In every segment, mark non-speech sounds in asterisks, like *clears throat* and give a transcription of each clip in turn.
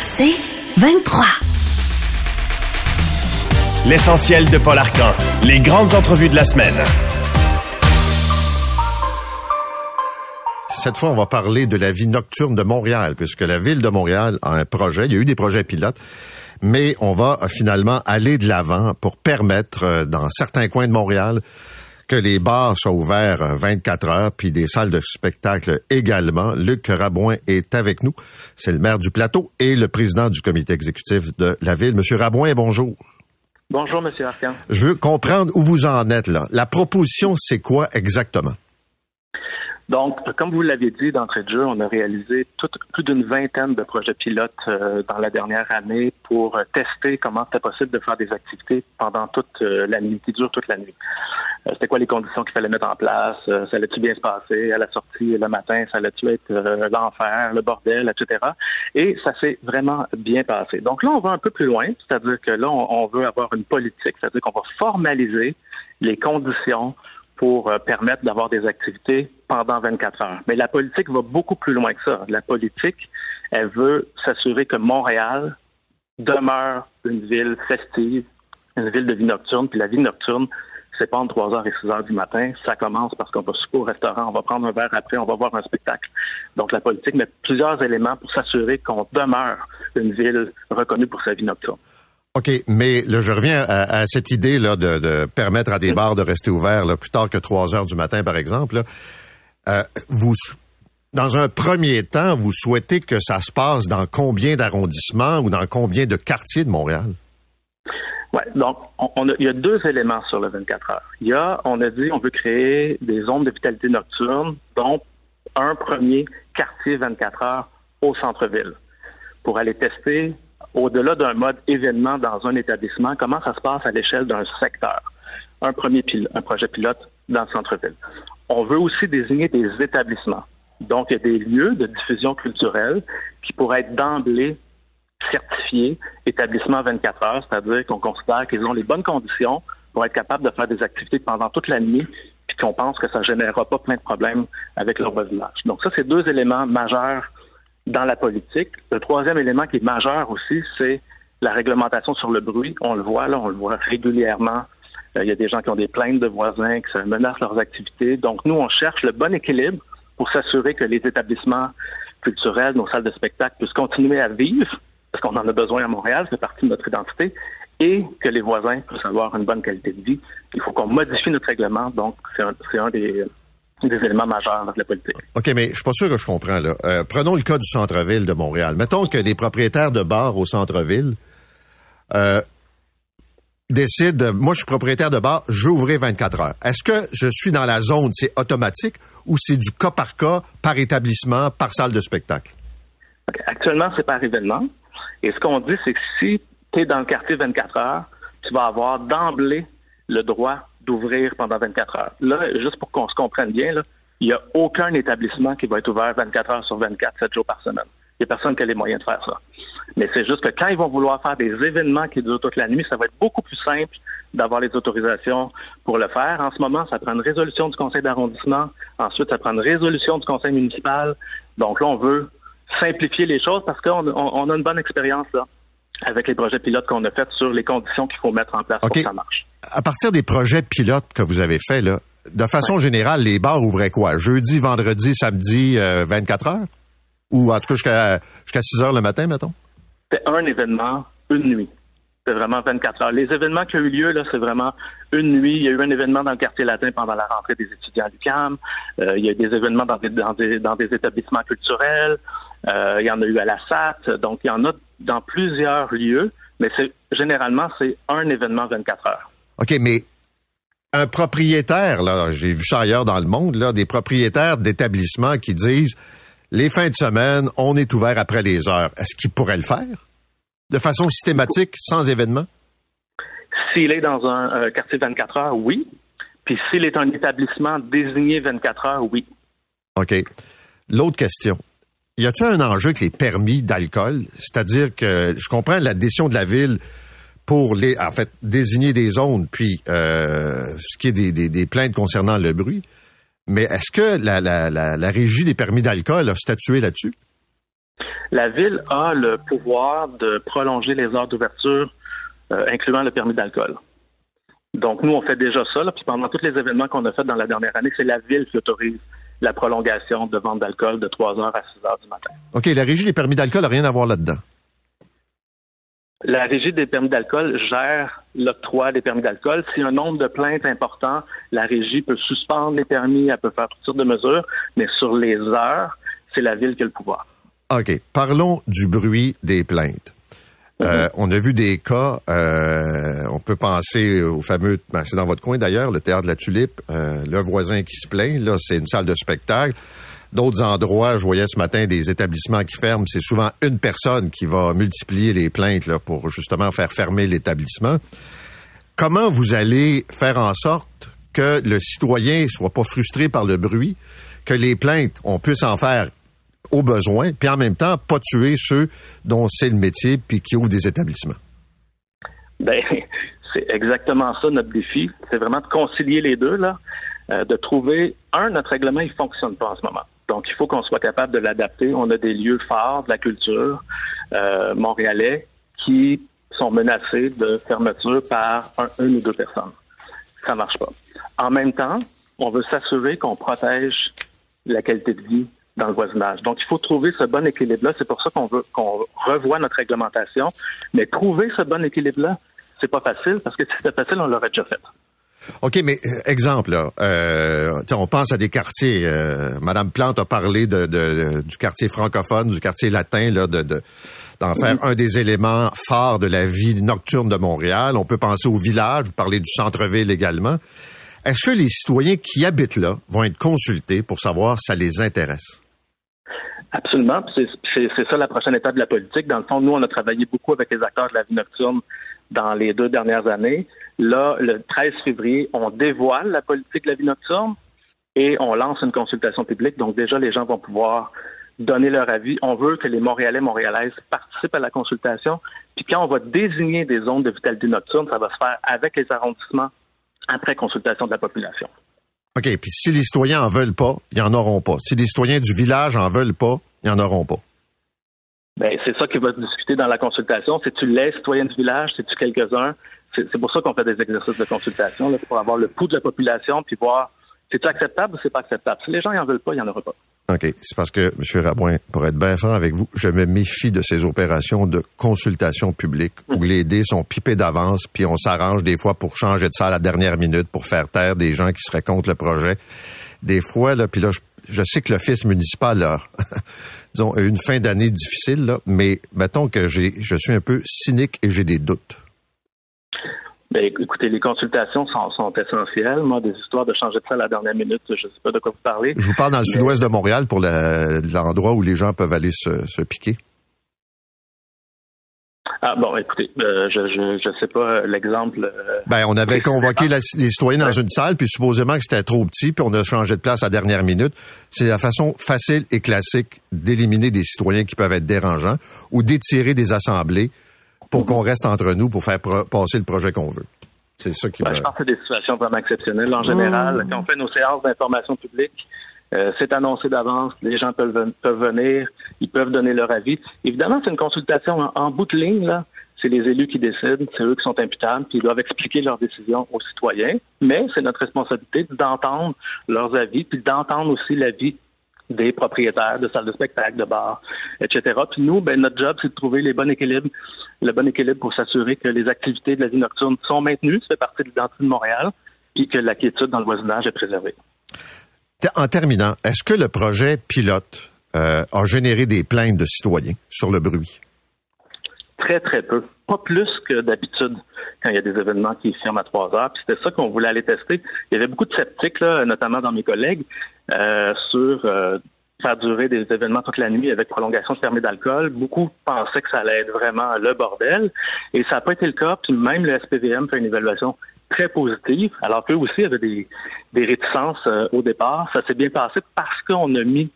C'est 23. L'essentiel de Paul Arcan. Les grandes entrevues de la semaine. Cette fois, on va parler de la vie nocturne de Montréal, puisque la ville de Montréal a un projet. Il y a eu des projets pilotes, mais on va finalement aller de l'avant pour permettre, euh, dans certains coins de Montréal, que les bars soient ouverts 24 euh, heures, puis des salles de spectacle également. Luc Rabouin est avec nous. C'est le maire du plateau et le président du comité exécutif de la ville. Monsieur Rabouin, bonjour. Bonjour, Monsieur Arcan. Je veux comprendre où vous en êtes là. La proposition, c'est quoi exactement? Donc, comme vous l'avez dit d'entrée de jeu, on a réalisé plus d'une vingtaine de projets pilotes euh, dans la dernière année pour euh, tester comment c'était possible de faire des activités pendant toute la nuit, qui durent toute la nuit. Euh, c'était quoi les conditions qu'il fallait mettre en place, euh, ça allait-tu bien se passer à la sortie le matin, ça allait-tu être euh, l'enfer, le bordel, etc. Et ça s'est vraiment bien passé. Donc là, on va un peu plus loin, c'est-à-dire que là, on, veut avoir une politique, c'est-à-dire qu'on va formaliser les conditions pour permettre d'avoir des activités pendant 24 heures. Mais la politique va beaucoup plus loin que ça. La politique, elle veut s'assurer que Montréal demeure une ville festive, une ville de vie nocturne, puis la vie nocturne, c'est pas entre 3h et 6h du matin. Ça commence parce qu'on va souper au restaurant, on va prendre un verre après, on va voir un spectacle. Donc la politique met plusieurs éléments pour s'assurer qu'on demeure une ville reconnue pour sa vie nocturne. OK, mais là, je reviens à, cette idée là de, permettre à des bars de rester ouverts là, plus tard que 3 heures du matin, par exemple. Euh, vous, dans un premier temps, vous souhaitez que ça se passe dans combien d'arrondissements ou dans combien de quartiers de Montréal? Oui, donc on, il y a deux éléments sur le 24 heures. Il y a, on a dit, on veut créer des zones de nocturne, dont un premier quartier 24 heures au centre-ville, pour aller tester, au-delà d'un mode événement dans un établissement, comment ça se passe à l'échelle d'un secteur. Un premier un projet pilote dans le centre-ville. On veut aussi désigner des établissements. Donc, a des lieux de diffusion culturelle qui pourraient être d'emblée certifiés établissement 24 heures, c'est-à-dire qu'on considère qu'ils ont les bonnes conditions pour être capables de faire des activités pendant toute la nuit, puis qu'on pense que ça ne générera pas plein de problèmes avec leur voisinage. Donc ça, c'est deux éléments majeurs dans la politique. Le troisième élément qui est majeur aussi, c'est la réglementation sur le bruit. On le voit là, on le voit régulièrement. Euh, il y a des gens qui ont des plaintes de voisins, qui menacent leurs activités. Donc nous, on cherche le bon équilibre pour s'assurer que les établissements culturels, nos salles de spectacle puissent continuer à vivre parce qu'on en a besoin à Montréal, c'est partie de notre identité, et que les voisins puissent avoir une bonne qualité de vie. Il faut qu'on modifie notre règlement, donc c'est un, des, éléments majeurs dans la politique. OK, mais je suis pas sûr que je comprends. Là. Euh, prenons le cas du centre-ville de Montréal. Mettons que les propriétaires de bars au centre-ville euh, décident, moi je suis propriétaire de bar, je vais ouvrir 24 heures. Est-ce que je suis dans la zone, c'est automatique, ou c'est du cas par cas, par établissement, par salle de spectacle? Actuellement, c'est par événement. Et ce qu'on dit, c'est que si tu es dans le quartier 24 heures, tu vas avoir d'emblée le droit d'ouvrir pendant 24 heures. Là, juste pour qu'on se comprenne bien, il n'y a aucun établissement qui va être ouvert 24 heures sur 24, 7 jours par semaine. Il n'y a personne qui a les moyens de faire ça. Mais c'est juste que quand ils vont vouloir faire des événements qui durent toute la nuit, ça va être beaucoup plus simple d'avoir les autorisations pour le faire. En ce moment, ça prend une résolution du conseil d'arrondissement. Ensuite, ça prend une résolution du conseil municipal. Donc là, on veut simplifier les choses parce qu'on on, a une bonne expérience là avec les projets pilotes qu'on a faits sur les conditions qu'il faut mettre en place pour que ça marche. À partir des projets pilotes que vous avez faits, là, de façon générale, les bars ouvraient quoi? Jeudi, vendredi, samedi, 24 euh, heures? Ou en tout cas jusqu'à jusqu'à 6 heures le matin, mettons? C'est un événement, une nuit. C'est vraiment 24 heures. Les événements qui ont eu lieu, là, c'est vraiment une nuit. Il y a eu un événement dans le quartier latin pendant la rentrée des étudiants du CAM. Euh, il y a eu des événements dans des, dans des, dans des établissements culturels. Euh, il y en a eu à la SAT. Donc, il y en a dans plusieurs lieux. Mais c'est généralement, c'est un événement 24 heures. OK, mais un propriétaire, là, j'ai vu ça ailleurs dans le monde, là, des propriétaires d'établissements qui disent les fins de semaine, on est ouvert après les heures. Est-ce qu'il pourrait le faire? De façon systématique, sans événement? S'il est dans un euh, quartier 24 heures, oui. Puis s'il est un établissement désigné 24 heures, oui. OK. L'autre question. Y a-t-il un enjeu avec les permis d'alcool? C'est-à-dire que je comprends la décision de la ville pour les, en fait, désigner des zones, puis euh, ce qui est des, des, plaintes concernant le bruit. Mais est-ce que la, la, la, régie des permis d'alcool a statué là-dessus? La ville a le pouvoir de prolonger les heures d'ouverture, euh, incluant le permis d'alcool. Donc, nous, on fait déjà ça. Puis pendant tous les événements qu'on a fait dans la dernière année, c'est la ville qui autorise la prolongation de vente d'alcool de 3 heures à 6 heures du matin. OK, la régie des permis d'alcool n'a rien à voir là-dedans. La régie des permis d'alcool gère l'octroi des permis d'alcool. Si un nombre de plaintes important, la régie peut suspendre les permis, elle peut faire toutes sortes de mesures, mais sur les heures, c'est la ville qui a le pouvoir. OK. Parlons du bruit des plaintes. Euh, on a vu des cas, euh, on peut penser au fameux, ben, c'est dans votre coin d'ailleurs, le théâtre de la Tulipe, euh, le voisin qui se plaint, là c'est une salle de spectacle. D'autres endroits, je voyais ce matin des établissements qui ferment. C'est souvent une personne qui va multiplier les plaintes là, pour justement faire fermer l'établissement. Comment vous allez faire en sorte que le citoyen soit pas frustré par le bruit, que les plaintes, on puisse en faire au besoin, puis en même temps, pas tuer ceux dont c'est le métier puis qui ouvrent des établissements? Ben, *laughs* c'est exactement ça notre défi. C'est vraiment de concilier les deux, là, euh, de trouver, un, notre règlement, il fonctionne pas en ce moment. Donc, il faut qu'on soit capable de l'adapter. On a des lieux forts de la culture euh, montréalais qui sont menacés de fermeture par un, une ou deux personnes. Ça marche pas. En même temps, on veut s'assurer qu'on protège la qualité de vie dans le voisinage. Donc, il faut trouver ce bon équilibre-là. C'est pour ça qu'on veut qu'on revoie notre réglementation. Mais trouver ce bon équilibre-là, c'est pas facile parce que si c'était facile, on l'aurait déjà fait. OK, mais euh, exemple, là, euh, on pense à des quartiers. Euh, Madame Plante a parlé de, du quartier francophone, du quartier latin, là, de, d'en faire un des éléments phares de la vie nocturne de Montréal. On peut penser au village, vous parlez du centre-ville également. Est-ce que les citoyens qui habitent là vont être consultés pour savoir si ça les intéresse? Absolument. C'est ça la prochaine étape de la politique. Dans le fond, nous, on a travaillé beaucoup avec les acteurs de la vie nocturne dans les deux dernières années. Là, le 13 février, on dévoile la politique de la vie nocturne et on lance une consultation publique. Donc déjà, les gens vont pouvoir donner leur avis. On veut que les Montréalais, Montréalaises participent à la consultation. Puis quand on va désigner des zones de vitalité nocturne, ça va se faire avec les arrondissements après consultation de la population. OK, puis si les citoyens en veulent pas, ils en auront pas. Si les citoyens du village en veulent pas, ils en auront pas. Ben, c'est ça qui va se discuter dans la consultation. C'est-tu les citoyens du village? C'est-tu quelques-uns? C'est pour ça qu'on fait des exercices de consultation, là, pour avoir le pouls de la population, puis voir c'est acceptable ou c'est pas acceptable? Si les gens n'en veulent pas, il n'y en aura pas. OK. C'est parce que, M. Rabouin, pour être bien franc avec vous, je me méfie de ces opérations de consultation publique où les dés sont pipés d'avance, puis on s'arrange des fois pour changer de salle à la dernière minute pour faire taire des gens qui seraient contre le projet. Des fois, là, puis là, je, sais que l'office municipal a, *laughs* disons, une fin d'année difficile, là, mais mettons que j'ai, je suis un peu cynique et j'ai des doutes. Ben, écoutez, les consultations sont, essentielles. Moi, des histoires de changer de salle à la dernière minute, je ne sais pas de quoi vous parlez. Je vous parle dans le sud-ouest de Montréal pour l'endroit où les gens peuvent aller se, piquer. Ah bon, écoutez, euh, je ne sais pas l'exemple. Euh, ben, on avait convoqué les citoyens dans une salle, puis supposément que c'était trop petit, puis on a changé de place à la dernière minute. C'est la façon facile et classique d'éliminer des citoyens qui peuvent être dérangeants ou d'étirer des assemblées pour qu'on reste entre nous pour faire passer le projet qu'on veut. C'est ça qui ben, Je pense que c'est des situations vraiment exceptionnelles. En général, quand on fait nos séances d'information publique, euh, c'est annoncé d'avance, les gens peuvent, peuvent venir, ils peuvent donner leur avis. Évidemment, c'est une consultation en, bout de ligne, là. C'est les élus qui décident, c'est eux qui sont imputables, puis ils doivent expliquer leurs décisions aux citoyens. Mais c'est notre responsabilité d'entendre leurs avis, puis d'entendre aussi l'avis des propriétaires de salles de spectacle, de bars, etc. Puis nous, ben, notre job, c'est de trouver les bons équilibres, le bon équilibre pour s'assurer que les activités de la vie nocturne sont maintenues, ça fait partie de l'identité de Montréal, puis que la quiétude dans le voisinage est préservée. En terminant, est-ce que le projet pilote euh, a généré des plaintes de citoyens sur le bruit? Très, très peu. Pas plus que d'habitude quand il y a des événements qui ferment à trois heures. Puis c'était ça qu'on voulait aller tester. Il y avait beaucoup de sceptiques, là, notamment dans mes collègues, euh, sur euh, faire durer des événements toute la nuit avec prolongation de permis d'alcool. Beaucoup pensaient que ça allait être vraiment le bordel. Et ça n'a pas été le cas. Puis même le SPVM fait une évaluation très positive, alors qu'eux aussi avaient des, des réticences euh, au départ. Ça s'est bien passé parce qu'on a mis,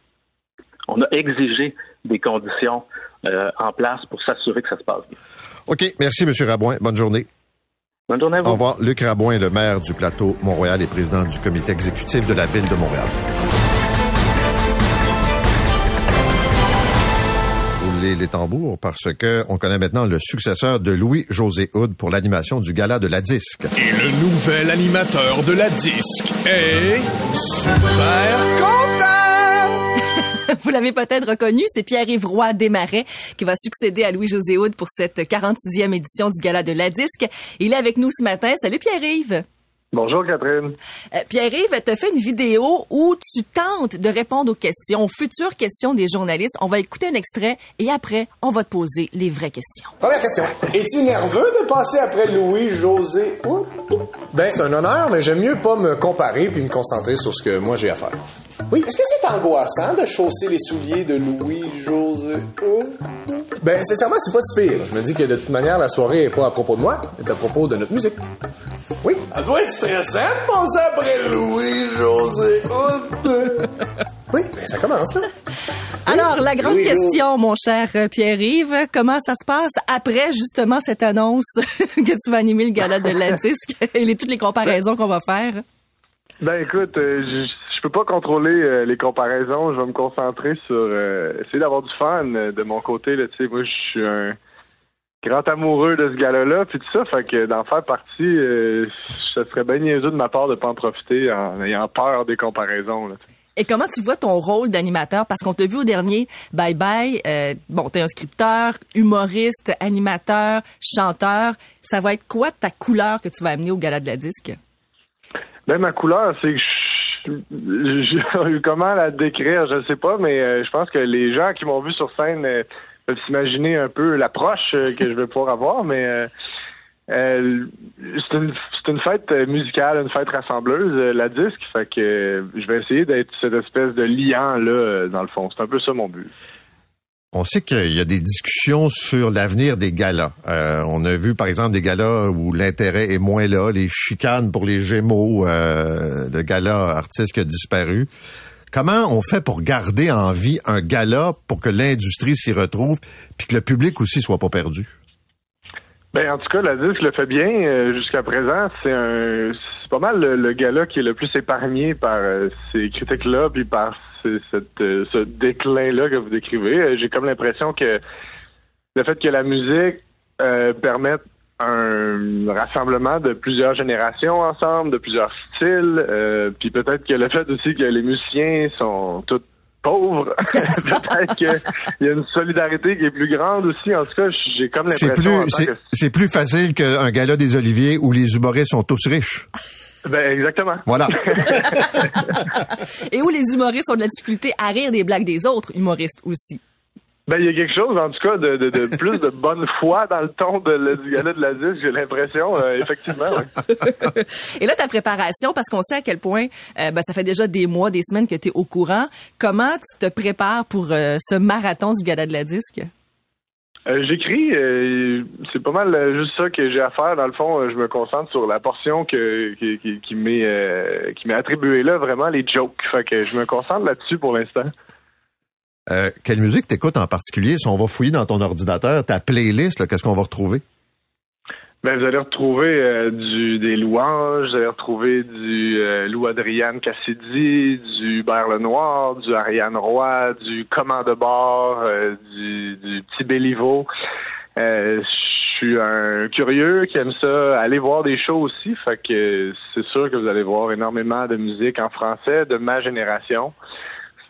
on a exigé des conditions euh, en place pour s'assurer que ça se passe bien. OK. Merci, M. Rabouin. Bonne journée. Bonne journée à vous. Au revoir. Luc Rabouin, le maire du plateau Montréal et président du comité exécutif de la ville de Montréal. Les, les tambours parce que on connaît maintenant le successeur de Louis-José Houd pour l'animation du gala de la disque. Et le nouvel animateur de la disque est super content! *laughs* Vous l'avez peut-être reconnu, c'est Pierre-Yves Roy Desmarais qui va succéder à Louis-José Houd pour cette 46e édition du Gala de la Disque. Il est avec nous ce matin. Salut Pierre-Yves! Bonjour Catherine. Euh, Pierre-Yves, tu fait une vidéo où tu tentes de répondre aux questions, aux futures questions des journalistes. On va écouter un extrait et après, on va te poser les vraies questions. Première question. Es-tu nerveux de passer après Louis-José? Ben, c'est un honneur, mais j'aime mieux pas me comparer puis me concentrer sur ce que moi j'ai à faire. Oui. Est-ce que c'est angoissant de chausser les souliers de Louis-José? Ben, sincèrement, c'est pas si pire. Je me dis que de toute manière, la soirée est pas à propos de moi, elle est à propos de notre musique. Oui. Ça doit être stressant de passer après Louis-José. *laughs* Oui, ben ça commence, là. *laughs* Alors, la grande Oui, question, mon cher euh, Pierre-Yves, comment ça se passe après justement cette annonce *laughs* que tu vas animer le Gala de la Disque et les, toutes les comparaisons qu'on va faire? Ben écoute, euh, je, peux pas contrôler euh, les comparaisons. Je vais me concentrer sur euh, essayer d'avoir du fun euh, de mon côté. Là, tu sais, moi, je suis un grand amoureux de ce gars-là, puis tout ça, fait que d'en faire partie, euh, ça serait bien niaiseux de ma part de pas en profiter en ayant peur des comparaisons. Là. Et comment tu vois ton rôle d'animateur? Parce qu'on t'a vu au dernier Bye Bye. Euh, bon, t'es un scripteur, humoriste, animateur, chanteur. Ça va être quoi ta couleur que tu vas amener au Gala de la Disque? Ben ma couleur, c'est que je, *laughs* comment la décrire, je sais pas, mais euh, je pense que les gens qui m'ont vu sur scène euh, peuvent s'imaginer un peu l'approche euh, que je vais pouvoir avoir, mais euh, euh, c'est une c'est une fête musicale, une fête rassembleuse, la disque, fait que je vais essayer d'être cette espèce de liant là dans le fond. C'est un peu ça mon but. On sait qu'il y a des discussions sur l'avenir des galas. Euh, on a vu, par exemple, des galas où l'intérêt est moins là, les chicanes pour les Gémeaux, euh, le gala artiste qui a disparu. Comment on fait pour garder en vie un gala pour que l'industrie s'y retrouve puis que le public aussi soit pas perdu? Ben, en tout cas, la disque le fait bien euh, jusqu'à présent. C'est un, c'est pas mal le, le gala qui est le plus épargné par euh, ces critiques-là, puis par ce, euh, déclin-là que vous décrivez. Euh, J'ai comme l'impression que le fait que la musique euh, permette un rassemblement de plusieurs générations ensemble, de plusieurs styles, puis peut-être que le fait aussi que les musiciens sont tous pauvres, *laughs* peut-être qu'il y a une solidarité qui est plus grande aussi. En tout cas, j'ai comme C'est l'impression plus, c'est, que c'est plus facile qu'un gala des Oliviers où les humoristes sont tous riches. Ben, exactement. Voilà. *laughs* Et où les humoristes ont de la difficulté à rire des blagues des autres humoristes aussi. Ben, il y a quelque chose, en tout cas, de, de, de *laughs* plus de bonne foi dans le ton de, le- du gala de la disque, j'ai l'impression, euh, effectivement. ouais. *laughs* Et là, ta préparation, parce qu'on sait à quel point euh, ben, ça fait déjà des mois, des semaines que tu es au courant. Comment tu te prépares pour euh, ce marathon du Gala de la Disque? Euh, J'écris, euh, c'est pas mal juste ça que j'ai à faire. Dans le fond, je me concentre sur la portion que, qui, qui, qui m'est euh, qui m'est attribuée là, vraiment les jokes. Fait que je me concentre là-dessus pour l'instant. Euh, quelle musique t'écoutes en particulier? Si on va fouiller dans ton ordinateur, ta playlist, qu'est-ce qu'on va retrouver? Ben, vous allez retrouver euh, du, des louanges, vous allez retrouver du euh, Lou Adriane Cassidy, du Hubert Lenoir, du Ariane Roy, du Command de bord, du, du Petit Béliveau. Je suis un curieux qui aime ça, aller voir des shows aussi, fait que c'est sûr que vous allez voir énormément de musique en français de ma génération.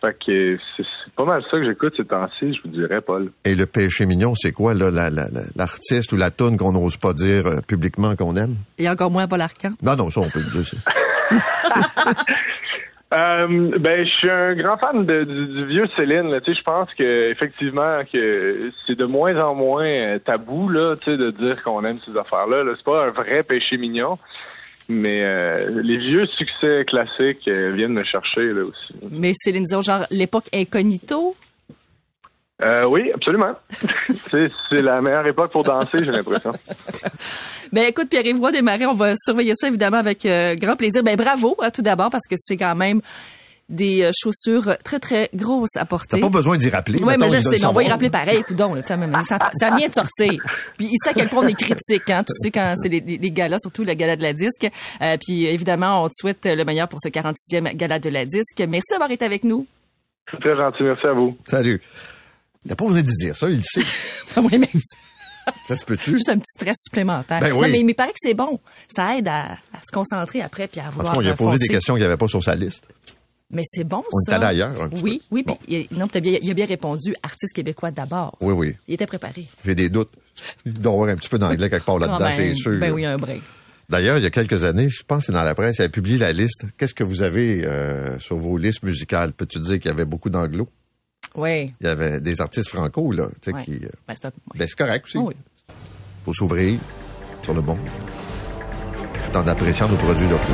Fait que c'est pas mal ça que j'écoute ces temps-ci, je vous dirais, Paul. Et le péché mignon, c'est quoi, là, la- la- la- l'artiste ou la toune qu'on n'ose pas dire euh, publiquement qu'on aime? Et encore moins Paul Arcand. Non, non, ça, on peut le dire. ça. *laughs* Euh, ben, je suis un grand fan de- du, du vieux Céline. là. Tu sais, je pense que effectivement que c'est de moins en moins euh, tabou là, tu sais, de dire qu'on aime ces affaires-là. Là. C'est pas un vrai péché mignon. Mais euh, les vieux succès classiques euh, viennent me chercher là aussi. Mais Céline Dion, genre l'époque incognito? Euh, oui, absolument. *laughs* c'est la meilleure époque pour danser, j'ai l'impression. *laughs* Ben écoute, Pierre-Yves Roy Desmarais, on va surveiller ça évidemment avec grand plaisir. Ben bravo, hein, tout d'abord, parce que c'est quand même des euh, chaussures très, très grosses à porter. T'as pas besoin d'y rappeler. Oui, mais je sais, mais on va y rappeler pareil, coudon, là, tu sais, même, ça, ça vient de sortir. Puis il sait à quel point on est critique, hein. Tu sais, quand c'est les, les galas, surtout le gala de la disque. Euh, puis évidemment, on te souhaite le meilleur pour ce 46e gala de la disque. Merci d'avoir été avec nous. C'est très gentil, merci à vous. Salut. Il n'a pas besoin de dire ça, il le sait. *laughs* oui, mais Ça se peut-tu? juste un petit stress supplémentaire. Ben oui. Non, mais, il paraît que c'est bon. Ça aide à, à se concentrer après puis à En tout vouloir cas, il a posé des questions qu'il n'y avait pas sur sa liste. Mais c'est bon, On ça. est allé ailleurs, un petit Oui, oui. puis il, non, t'as bien, il a bien répondu artiste québécois d'abord. Oui, oui. Il était préparé. J'ai des doutes. Il doit y avoir un petit peu d'anglais quelque part là-dedans, même. c'est sûr. Ben oui, un break. D'ailleurs, il y a quelques années, je pense que c'est dans la presse, il a publié la liste. Qu'est-ce que vous avez euh, sur vos listes musicales? Peux-tu dire qu'il y avait beaucoup d'anglo? Oui. Il y avait des artistes franco, là, tu sais, qui... euh, Ben, c'est ben, c'est correct aussi. Oh oui. faut s'ouvrir sur le monde, tout en appréciant nos produits locaux.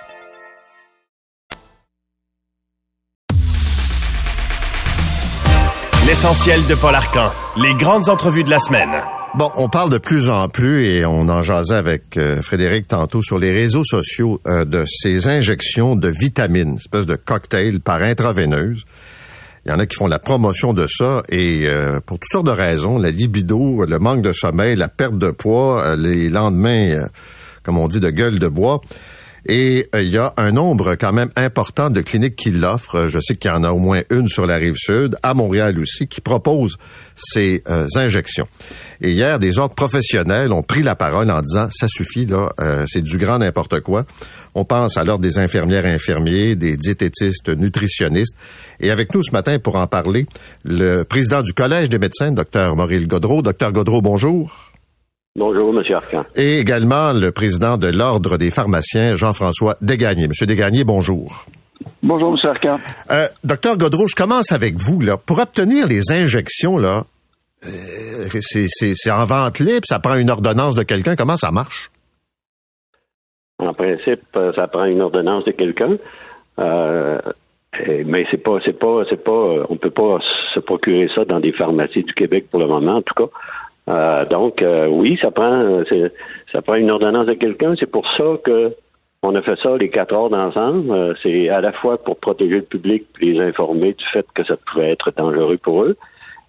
L'essentiel de Paul Arcan. Les grandes entrevues de la semaine. Bon, on parle de plus en plus et on en jasait avec euh, Frédéric tantôt sur les réseaux sociaux euh, de ces injections de vitamines, espèce de cocktail par intraveineuse. Il y en a qui font la promotion de ça et euh, pour toutes sortes de raisons, la libido, le manque de sommeil, la perte de poids, les lendemains, comme on dit, de gueule de bois. Et euh, il y a un nombre quand même important de cliniques qui l'offrent. Je sais qu'il y en a au moins une sur la rive sud, à Montréal aussi, qui propose ces euh, injections. Et hier, des ordres professionnels ont pris la parole en disant ça suffit là, euh, c'est du grand n'importe quoi. On pense l'ordre des infirmières et infirmiers, des diététistes, nutritionnistes. Et avec nous ce matin pour en parler, le président du Collège des médecins, Dr Maurice Godreau. Docteur Godreau, bonjour. Bonjour, M. Arcan. Et également le président de l'Ordre des pharmaciens, Jean-François Desgagnés. Monsieur Desgagnés, bonjour. Bonjour, M. Arcan. Euh, Docteur Godreau, je commence avec vous. Là. Pour obtenir les injections, là, euh, c'est, en vente libre, ça prend une ordonnance de quelqu'un. Comment ça marche? En principe, euh, ça prend une ordonnance de quelqu'un. Euh, mais c'est pas, c'est pas, c'est pas, on peut pas se procurer ça dans des pharmacies du Québec pour le moment, en tout cas. Euh, donc, euh, oui, ça prend, ça prend une ordonnance de quelqu'un. C'est pour ça que on a fait ça les quatre heures d'ensemble. Euh, c'est à la fois pour protéger le public et les informer du fait que ça pouvait être dangereux pour eux.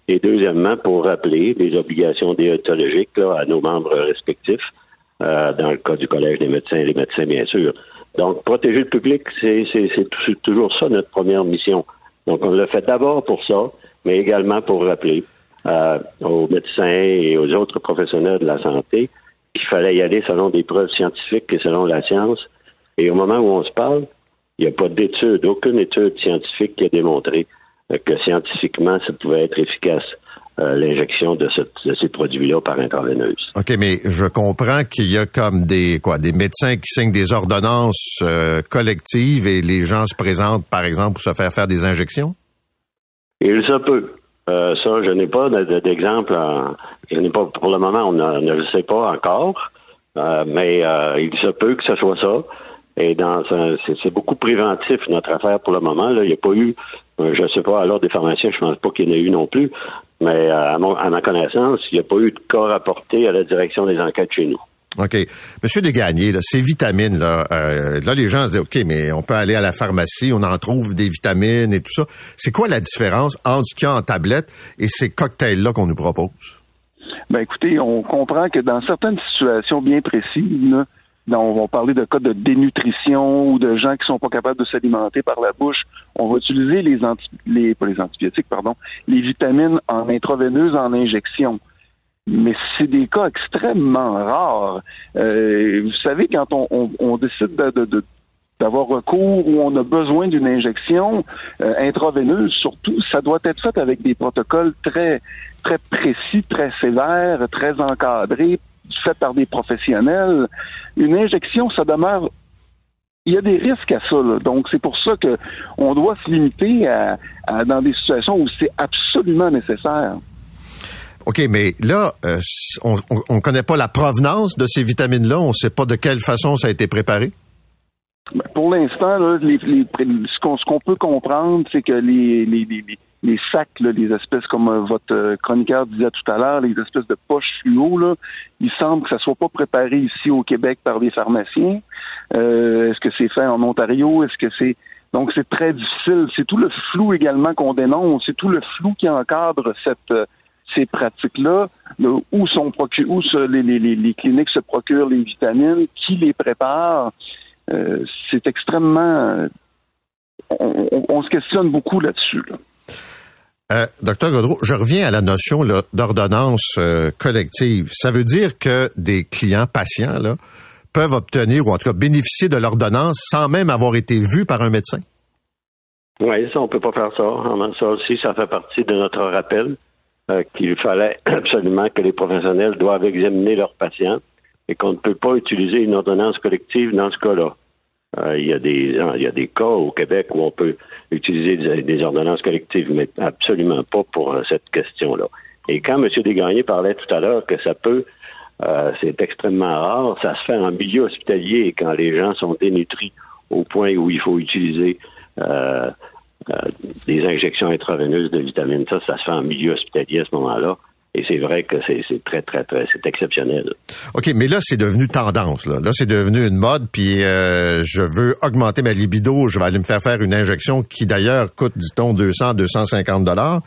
Et deuxièmement, pour rappeler les obligations déontologiques à nos membres respectifs, dans le cas du Collège des médecins et des médecins, bien sûr. Donc, protéger le public, c'est c'est- c'est tou- toujours ça notre première mission. Donc, on l'a fait d'abord pour ça, mais également pour rappeler euh, aux médecins et aux autres professionnels de la santé qu'il fallait y aller selon des preuves scientifiques et selon la science. Et au moment où on se parle, il n'y a pas d'étude, aucune étude scientifique qui a démontré euh, que scientifiquement, ça pouvait être efficace, euh, l'injection de, ce- de ces produits-là par intraveineuse. OK, mais je comprends qu'il y a comme des quoi, des médecins qui signent des ordonnances euh, collectives et les gens se présentent, par exemple, pour se faire faire des injections? Il se peut. Euh, ça, je n'ai pas de- de- d'exemple. Je n'ai pas pour le moment, on ne ne le sait pas encore, Euh, mais euh, il se peut que ce soit ça. Et dans c'est beaucoup préventif notre affaire pour le moment. Là, il n'y a pas eu, euh, je ne sais pas, l'ordre des pharmaciens, je pense pas qu'il y en ait eu non plus. Mais euh, à, mon- à ma connaissance, il n'y a pas eu de cas rapporté à la direction des enquêtes chez nous. OK. Monsieur Desgagnés, là, ces vitamines, là, euh, là, les gens se disent, OK, mais on peut aller à la pharmacie, on en trouve des vitamines et tout ça. C'est quoi la différence entre ce qu'il y a en tablette et ces cocktails-là qu'on nous propose? Ben écoutez, on comprend que dans certaines situations bien précises, là, on va parler de cas de dénutrition ou de gens qui sont pas capables de s'alimenter par la bouche, on va utiliser les, les les antibiotiques, pardon, les vitamines en intraveineuse en injection. Mais c'est des cas extrêmement rares. Euh, vous savez, quand on, on, on décide de, de, d'avoir recours ou on a besoin d'une injection euh, intraveineuse, surtout, ça doit être fait avec des protocoles très très précis, très sévères, très encadrés, fait par des professionnels. Une injection, ça demeure il y a des risques à ça. Là. Donc, c'est pour ça que on doit se limiter à, à dans des situations où c'est absolument nécessaire. OK, mais là, euh, on ne connaît pas la provenance de ces vitamines-là. On ne sait pas de quelle façon ça a été préparé. Ben, pour l'instant, ce qu'on peut comprendre, c'est que les, les, les, les sacs, les espèces, comme euh, votre euh, chroniqueur disait tout à l'heure, les espèces de poches fluo, là, il semble que ça soit pas préparé ici au Québec par des pharmaciens. Est-ce que c'est fait en Ontario? Est-ce que c'est donc c'est très difficile. C'est tout le flou également qu'on dénonce. C'est tout le flou qui encadre cette ces pratiques-là, où sont procu où se, les, les, les, cliniques se procurent les vitamines, qui les prépare. Euh, c'est extrêmement. On, on, on, se questionne beaucoup là-dessus. Là. Euh, docteur Godreau, je reviens à la notion d'ordonnance euh, collective. Ça veut dire que des clients patients là, peuvent obtenir ou en tout cas bénéficier de l'ordonnance sans même avoir été vus par un médecin? Oui, ça, on peut pas faire ça. Ça aussi, ça fait partie de notre rappel euh, qu'il fallait *clears throat* absolument que les professionnels doivent examiner leurs patients et qu'on ne peut pas utiliser une ordonnance collective dans ce cas-là. Euh, il, y a des, il y a des cas au Québec où on peut utiliser des, ordonnances collectives, mais absolument pas pour euh, cette question-là. Et quand M. Desgagnés parlait tout à l'heure que ça peut, c'est extrêmement rare, ça se fait en milieu hospitalier quand les gens sont dénutris au point où il faut utiliser des injections intraveineuses de vitamine. Ça, ça se fait en milieu hospitalier à ce moment-là. Et c'est vrai que c'est très, très, très, c'est exceptionnel. OK, mais là, c'est devenu tendance. Là, là c'est devenu une mode, puis euh, je veux augmenter ma libido, je vais aller me faire faire une injection qui, d'ailleurs, coûte, dit-on, 200, 250 dollars.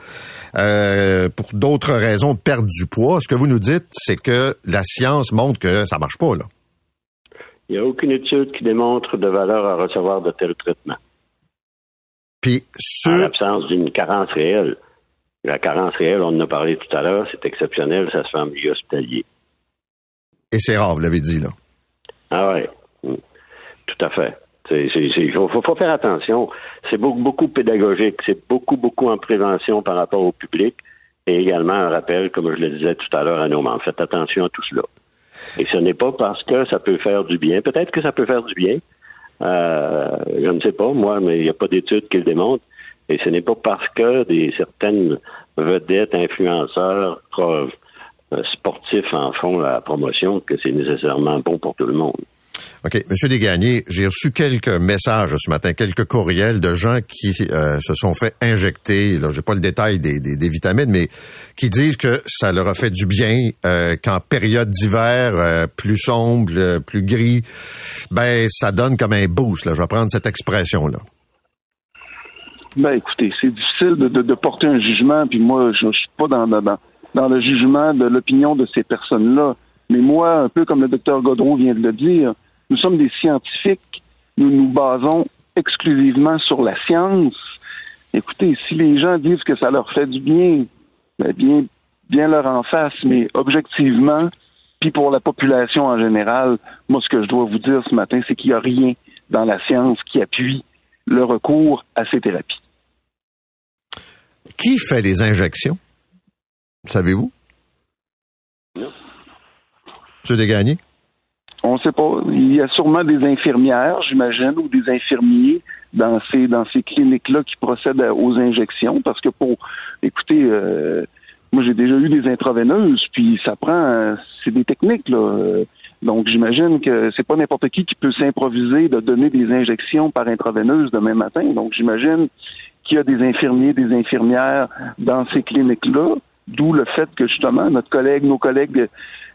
Euh, pour d'autres raisons, perdre du poids. Ce que vous nous dites, c'est que la science montre que ça marche pas, là. Il n'y a aucune étude qui démontre de valeur à recevoir de tels traitements. Puis, ce... En l'absence d'une carence réelle. La carence réelle, on en a parlé tout à l'heure, c'est exceptionnel, ça se fait en milieu hospitalier. Et c'est rare, vous l'avez dit, là. Ah oui, tout à fait. Il faut, faut, faire attention. C'est beaucoup, beaucoup pédagogique, c'est beaucoup, beaucoup en prévention par rapport au public et également un rappel, comme je le disais tout à l'heure à nos membres. Faites attention à tout cela. Et ce n'est pas parce que ça peut faire du bien. Peut-être que ça peut faire du bien. Euh, je ne sais pas, moi, mais il n'y a pas d'études qui le démontrent. Et ce n'est pas parce que des certaines vedettes, influenceurs, euh, sportifs en font la promotion que c'est nécessairement bon pour tout le monde. OK. Monsieur Desgagnés, j'ai reçu quelques messages ce matin, quelques courriels de gens qui euh, se sont fait injecter, là, j'ai pas le détail des, vitamines, mais qui disent que ça leur a fait du bien euh, qu'en période d'hiver euh, plus sombre, plus gris, ben ça donne comme un boost. Là. Je vais prendre cette expression-là. Ben écoutez, c'est difficile de, porter un jugement, puis moi, je, je suis pas dans, dans, dans le jugement de l'opinion de ces personnes-là. Mais moi, un peu comme le docteur Godreau vient de le dire, nous sommes des scientifiques, nous nous basons exclusivement sur la science. Écoutez, si les gens disent que ça leur fait du bien, ben bien, bien leur en face, mais objectivement, puis pour la population en général, moi, ce que je dois vous dire ce matin, c'est qu'il n'y a rien dans la science qui appuie le recours à ces thérapies. Qui fait les injections? Savez-vous? Non. Monsieur Desgagnés? On ne sait pas. Il y a sûrement des infirmières, j'imagine, ou des infirmiers dans ces dans ces cliniques-là qui procèdent aux injections, parce que pour, écoutez, euh, moi j'ai déjà eu des intraveineuses, puis ça prend, c'est des techniques là. Donc j'imagine que c'est pas n'importe qui qui peut s'improviser de donner des injections par intraveineuse demain matin. Donc j'imagine qu'il y a des infirmiers, des infirmières dans ces cliniques-là, d'où le fait que justement notre collègue, nos collègues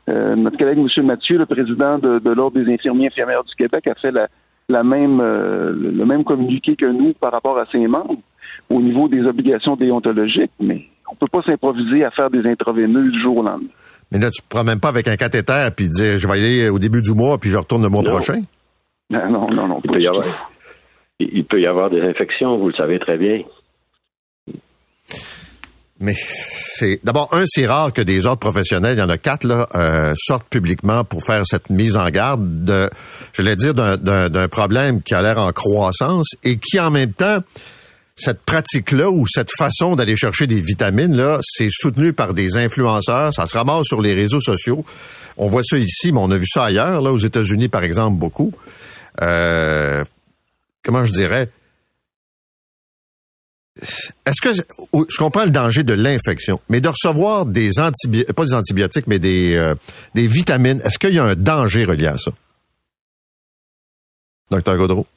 euh, notre collègue M. Mathieu, le président de, de l'Ordre des infirmiers infirmières du Québec, a fait la, la même, euh, le même communiqué que nous par rapport à ses membres au niveau des obligations déontologiques, mais on peut pas s'improviser à faire des intraveineuses du jour au lendemain. Mais là, tu ne prends même pas avec un cathéter puis dire je vais y aller au début du mois puis je retourne le mois non. prochain? Non, non, non, non. Il peut, y avoir, il peut y avoir des infections, vous le savez très bien. Mais c'est d'abord un, c'est rare que des ordres professionnels, il y en a quatre là, euh, sortent publiquement pour faire cette mise en garde de, je vais dire, d'un- problème qui a l'air en croissance et qui en même temps cette pratique-là ou cette façon d'aller chercher des vitamines, là, c'est soutenu par des influenceurs. Ça se ramasse sur les réseaux sociaux. On voit ça ici, mais on a vu ça ailleurs, là, aux États-Unis, par exemple, beaucoup. Euh, comment je dirais? Est-ce que je comprends le danger de l'infection, mais de recevoir des antibiotiques, pas des antibiotiques, mais des, euh, des vitamines, est-ce qu'il y a un danger relié à ça? Docteur Godreau?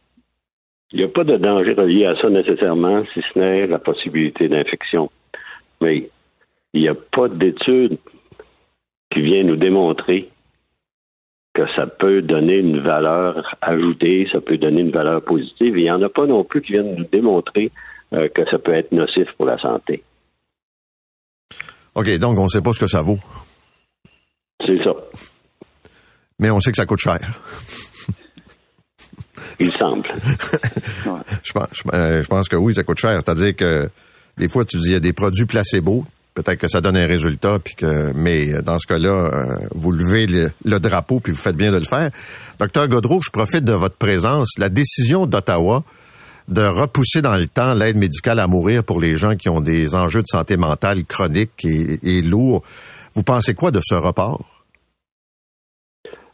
Il n'y a pas de danger relié à ça nécessairement, si ce n'est la possibilité d'infection. Mais il n'y a pas d'études qui viennent nous démontrer que ça peut donner une valeur ajoutée, ça peut donner une valeur positive. Il n'y en a pas non plus qui viennent nous démontrer euh, que ça peut être nocif pour la santé. OK, donc on ne sait pas ce que ça vaut. C'est ça. Mais on sait que ça coûte cher. Il semble. *laughs* je, pense, je, euh, je pense que oui, ça coûte cher. C'est-à-dire que des fois, tu dis, il y a des produits placebo. Peut-être que ça donne un résultat, puis que, mais dans ce cas-là, euh, vous levez le, le drapeau, puis vous faites bien de le faire. Docteur Godreau, je profite de votre présence. La décision d'Ottawa de repousser dans le temps l'aide médicale à mourir pour les gens qui ont des enjeux de santé mentale chroniques et, lourds. Vous pensez quoi de ce report?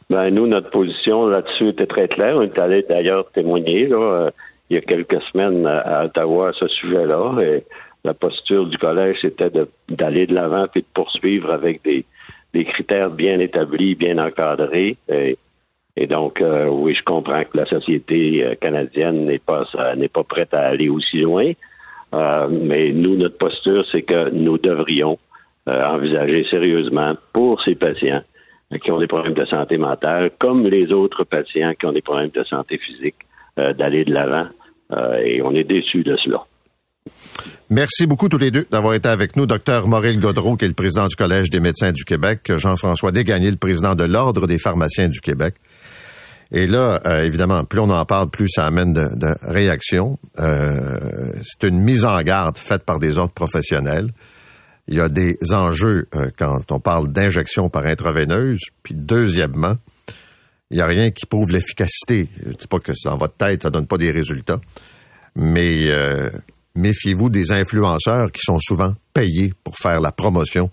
Ben, nous, notre position là-dessus était très claire. On est allé d'ailleurs témoigner euh, il y a quelques semaines à, Ottawa à ce sujet-là. Et la posture du collège, c'était d'aller de l'avant puis de poursuivre avec des, critères bien établis, bien encadrés. Et donc, euh, oui, je comprends que la société euh, canadienne n'est pas euh, n'est pas prête à aller aussi loin. Mais nous, notre posture, c'est que nous devrions envisager sérieusement pour ces patients qui ont des problèmes de santé mentale, comme les autres patients qui ont des problèmes de santé physique, d'aller de l'avant. Et on est déçus de cela. Merci beaucoup tous les deux d'avoir été avec nous. Docteur Maurice Godreau, qui est le président du Collège des médecins du Québec, Jean-François Desgagnés, le président de l'Ordre des pharmaciens du Québec. Et là, euh, évidemment, plus on en parle, plus ça amène de, de réactions. Euh, c'est une mise en garde faite par des ordres professionnels. Il y a des enjeux euh, quand on parle d'injection par intraveineuse. Puis deuxièmement, il n'y a rien qui prouve l'efficacité. Je ne dis pas que dans votre tête, ça donne pas des résultats. Mais euh, méfiez-vous des influenceurs qui sont souvent payés pour faire la promotion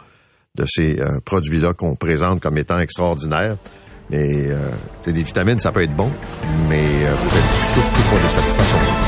de ces euh, produits-là qu'on présente comme étant extraordinaires. Mais euh, des vitamines, ça peut être bon, mais euh, peut-être surtout pas de cette façon-là.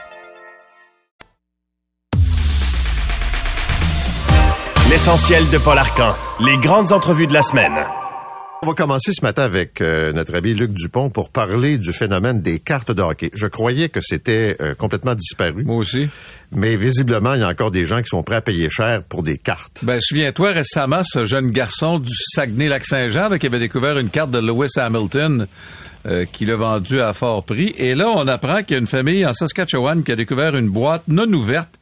L'essentiel de Paul Arcan. Les grandes entrevues de la semaine. On va commencer ce matin avec euh, notre ami Luc Dupont pour parler du phénomène des cartes de hockey. Je croyais que c'était euh, complètement disparu. Moi aussi. Mais visiblement, il y a encore des gens qui sont prêts à payer cher pour des cartes. Ben, souviens-toi récemment, ce jeune garçon du Saguenay-Lac-Saint-Jean qui avait découvert une carte de Lewis Hamilton euh, qui l'a vendue à fort prix. Et là, on apprend qu'il y a une famille en Saskatchewan qui a découvert une boîte non ouverte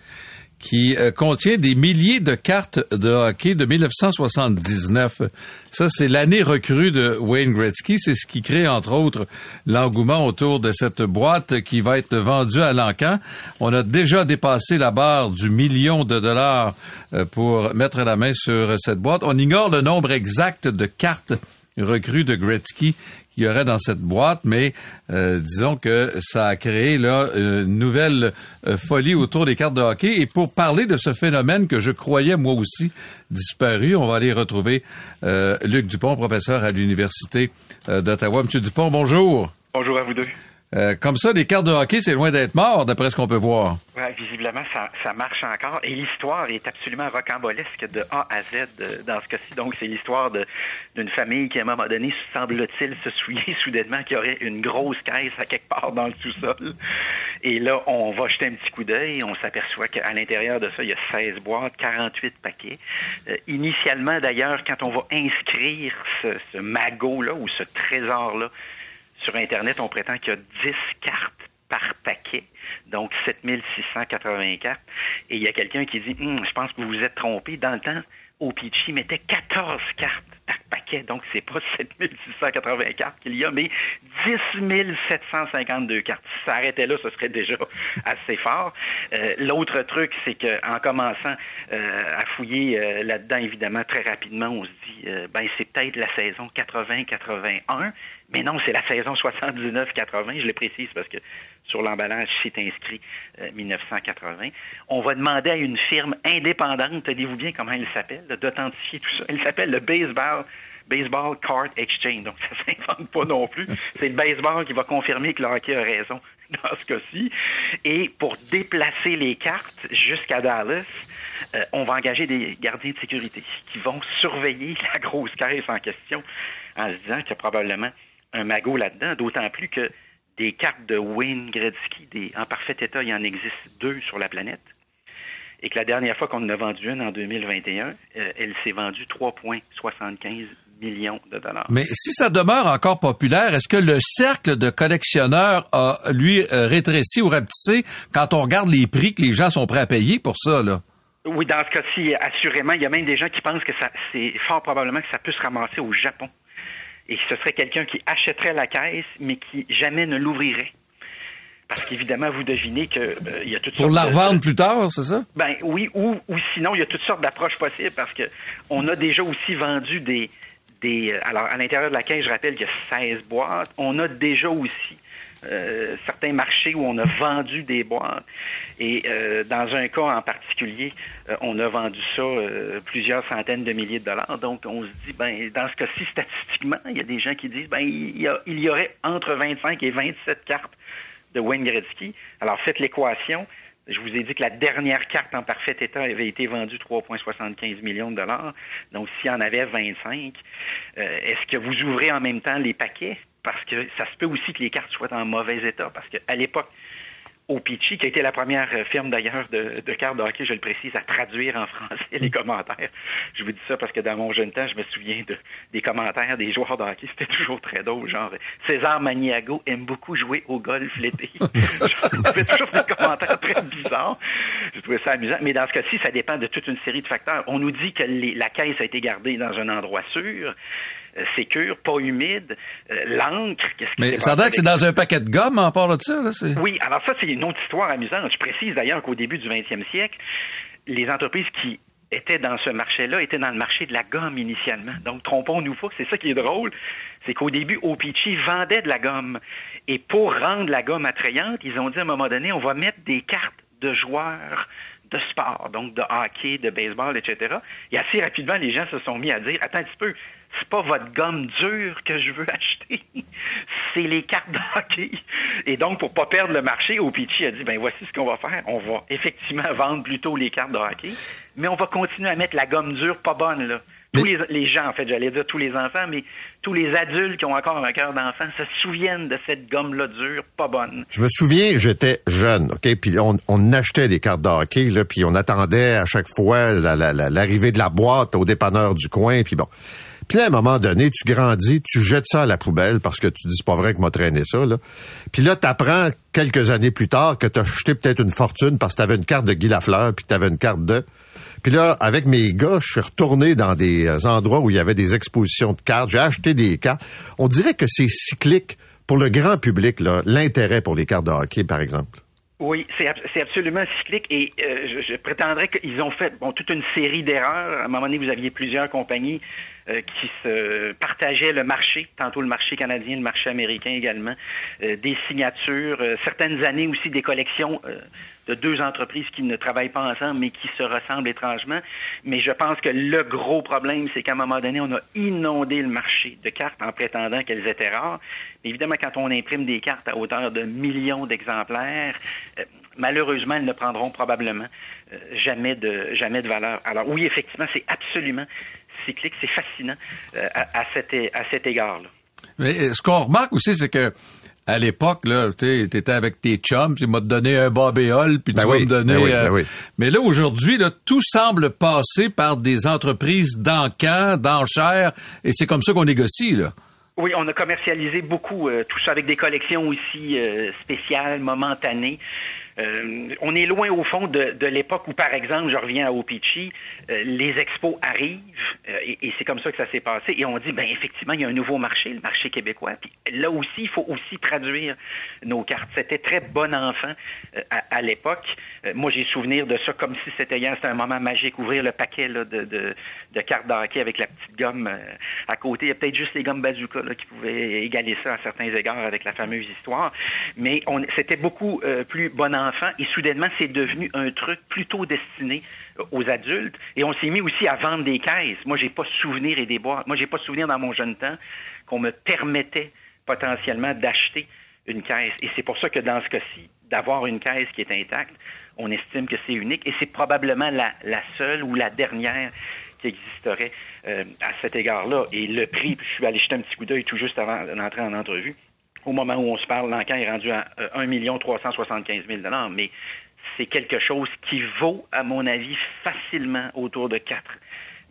qui euh, contient des milliers de cartes de hockey de 1979. Ça, c'est l'année recrue de Wayne Gretzky. C'est ce qui crée, entre autres, l'engouement autour de cette boîte qui va être vendue à l'encan. On a déjà dépassé la barre du million de dollars euh, pour mettre la main sur cette boîte. On ignore le nombre exact de cartes recrues de Gretzky qu'il y aurait dans cette boîte, mais euh, disons que ça a créé une nouvelle euh, folie autour des cartes de hockey. Et pour parler de ce phénomène que je croyais moi aussi disparu, on va aller retrouver euh, Luc Dupont, professeur à l'université d'Ottawa. Monsieur Dupont, bonjour. Bonjour à vous deux. Euh, comme ça, les cartes de hockey, c'est loin d'être mort, d'après ce qu'on peut voir. Ouais, visiblement, ça, ça marche encore. Et l'histoire est absolument rocambolesque de A à Z euh, dans ce cas-ci. Donc, c'est l'histoire d'une famille qui, à un moment donné, semble-t-il, se souiller *laughs* soudainement qu'il y aurait une grosse caisse à quelque part dans le sous-sol. Et là, on va jeter un petit coup d'œil. On s'aperçoit qu'à l'intérieur de ça, il y a 16 boîtes, 48 paquets. Euh, initialement, d'ailleurs, quand on va inscrire ce, ce magot-là ou ce trésor-là sur Internet, on prétend qu'il y a 10 cartes par paquet, donc 7680 cartes. Et il y a quelqu'un qui dit, Hum, je pense que vous vous êtes trompé. Dans le temps, Opichi mettait 14 cartes par paquet, donc c'est pas *laughs* 7680 cartes qu'il y a, mais 10 752 cartes. Si ça arrêtait là, ce serait déjà *laughs* assez fort. Euh, L'autre truc, c'est que en commençant euh, à fouiller euh, là-dedans, évidemment, très rapidement, on se dit, euh, ben c'est peut-être la saison 80-81, mais non, c'est la saison 79-80, je le précise parce que sur l'emballage, c'est inscrit euh, 1980. On va demander à une firme indépendante, tenez-vous bien comment elle s'appelle, d'authentifier tout ça? Elle s'appelle le Baseball Baseball Card Exchange. Donc, ça *laughs* s'invente pas non plus. C'est le baseball qui va confirmer que le hockey a raison *laughs* dans ce cas-ci. Et pour déplacer les cartes jusqu'à Dallas, euh, on va engager des gardiens de sécurité qui vont surveiller *laughs* la grosse caisse en question en se disant a probablement un magot là-dedans, d'autant plus que des cartes de Wayne Gretzky des, en parfait état, il y en existe deux sur la planète. Et que la dernière fois qu'on en a vendu une en 2021, euh, elle s'est vendue 3,75 millions de dollars. Mais si ça demeure encore populaire, est-ce que le cercle de collectionneurs a, lui, euh, rétréci ou rapetissé quand on regarde les prix que les gens sont prêts à payer pour ça, là? Oui, dans ce cas-ci, assurément, il y a même des gens qui pensent que ça, c'est fort probablement que ça peut se ramasser au Japon. Et ce serait quelqu'un qui achèterait la caisse, mais qui jamais ne l'ouvrirait. Parce qu'évidemment, vous devinez que euh, y a toutes Pour sortes la de- revendre plus tard, c'est ça? Ben oui, ou, ou sinon, il y a toutes sortes d'approches possibles parce que on a déjà aussi vendu des. des euh, alors, à l'intérieur de la caisse, je rappelle qu'il y a 16 boîtes. On a déjà aussi euh, certains marchés où on a vendu des boîtes. Et euh, dans un cas en particulier, euh, on a vendu ça euh, plusieurs centaines de milliers de dollars. Donc, on se dit, ben, dans ce cas-ci, statistiquement, il y a des gens qui disent, ben, il y, a- il y aurait entre 25 et 27 cartes de Wayne Gretzky. Alors, faites l'équation. Je vous ai dit que la dernière carte en parfait état avait été vendue 3,75 millions de dollars. Donc, s'il y en avait 25, euh, est-ce que vous ouvrez en même temps les paquets? Parce que ça se peut aussi que les cartes soient en mauvais état. Parce qu'à l'époque, Opichi, qui a été la première euh, firme d'ailleurs de, de cartes de hockey, je le précise, à traduire en français les commentaires. Je vous dis ça parce que dans mon jeune temps, je me souviens de, des commentaires des joueurs de hockey. C'était toujours très drôle. Genre, César Maniago aime beaucoup jouer au golf l'été. *laughs* C'était toujours des commentaires très bizarres. Je trouvais ça amusant. Mais dans ce cas-ci, ça dépend de toute une série de facteurs. On nous dit que les- la caisse a été gardée dans un endroit sûr, sécure, pas humide. Euh, L'encre, qu'est-ce qui Mais ça que c'est dans un paquet de gomme en part de ça, là. oui, alors ça, c'est une autre histoire amusante. Je précise d'ailleurs qu'au début du 20e siècle, les entreprises qui étaient dans ce marché-là étaient dans le marché de la gomme initialement. Donc, trompons-nous pas, c'est ça qui est drôle, c'est qu'au début, Opichi vendait de la gomme. Et pour rendre la gomme attrayante, ils ont dit à un moment donné, on va mettre des cartes de joueurs de sport, donc de hockey, de baseball, etc. Et assez rapidement, les gens se sont mis à dire, attends un petit peu, c'est pas votre gomme dure que je veux *laughs* acheter, c'est les cartes de hockey. Et donc, pour pas perdre le marché, Opichi a dit, ben voici ce qu'on va faire. On va effectivement *laughs* vendre plutôt les cartes de hockey, mais on va continuer à mettre la gomme dure pas bonne, là. Tous les, les gens, en fait, j'allais dire tous les enfants, mais tous les adultes qui ont encore un cœur d'enfant se souviennent de cette gomme-là dure, pas bonne. Je me souviens, j'étais jeune, OK, puis on, on achetait des cartes de hockey, là, puis on attendait à chaque fois la- la- la- l'arrivée de la boîte au dépanneur du coin, puis bon. Puis là, à un moment donné, tu grandis, tu jettes ça à la poubelle parce que tu dis c'est pas vrai que m'a traîné ça, là. Puis là, t'apprends quelques années plus tard que t'as acheté peut-être une fortune parce que t'avais une carte de Guy Lafleur puis que t'avais une carte de... Puis là, avec mes gars, je suis retourné dans des euh, endroits où il y avait des expositions de cartes. J'ai acheté des cartes. On dirait que c'est cyclique pour le grand public, l'intérêt pour les cartes de hockey, par exemple. Oui, c'est ab- c'est absolument cyclique et euh, je, je prétendrais qu'ils ont fait bon toute une série d'erreurs. À un moment donné, vous aviez plusieurs compagnies qui se partageaient le marché, tantôt le marché canadien, le marché américain également, euh, des signatures, euh, certaines années aussi des collections euh, de deux entreprises qui ne travaillent pas ensemble mais qui se ressemblent étrangement. Mais je pense que le gros problème, c'est qu'à un moment donné, on a inondé le marché de cartes en prétendant qu'elles étaient rares. Évidemment, quand on imprime des cartes à hauteur de millions d'exemplaires, euh, malheureusement, elles ne prendront probablement euh, jamais de jamais de valeur. Alors oui, effectivement, c'est absolument cyclique, c'est fascinant euh, à, à cet, à cet égard-là. Mais euh, ce qu'on remarque aussi, c'est que à l'époque, là, tu étais avec tes chums, tu m'as donné un bobéole, puis Ben tu oui, vas me donner... ben oui, euh, ben oui. Mais là, aujourd'hui, là, tout semble passer par des entreprises d'encan, d'enchères, et c'est comme ça qu'on négocie, là. Oui, on a commercialisé beaucoup, euh, tout ça avec des collections aussi euh, spéciales, momentanées. Euh, on est loin au fond de, de l'époque où, par exemple, je reviens à Opichi, euh, les expos arrivent euh, et, c'est comme ça que ça s'est passé. Et on dit, ben effectivement, il y a un nouveau marché, le marché québécois. Puis là aussi, il faut aussi traduire nos cartes. C'était très bon enfant à, à l'époque. Moi, j'ai souvenir de ça comme si c'était hier. C'était un moment magique, ouvrir le paquet là, de, de, de cartes de hockey avec la petite gomme à côté. Il y a peut-être juste les gommes bazooka là, qui pouvaient égaler ça à certains égards avec la fameuse histoire. Mais on, c'était beaucoup plus bon enfant et soudainement, c'est devenu un truc plutôt destiné euh, aux adultes. Et on s'est mis aussi à vendre des caisses. Moi, j'ai pas souvenir et des boîtes. Moi, j'ai pas souvenir dans mon jeune temps qu'on me permettait potentiellement d'acheter une caisse. Et c'est pour ça que dans ce cas-ci, d'avoir une caisse qui est intacte, on estime que c'est unique et c'est probablement la, seule ou la dernière qui existerait euh, à cet égard-là. Et le prix, je suis allé jeter un petit coup d'œil tout juste avant d'entrer en entrevue. Au moment où on se parle, l'encan est rendu à euh, 1 375 000 mais c'est quelque chose qui vaut, à mon avis, facilement autour de 4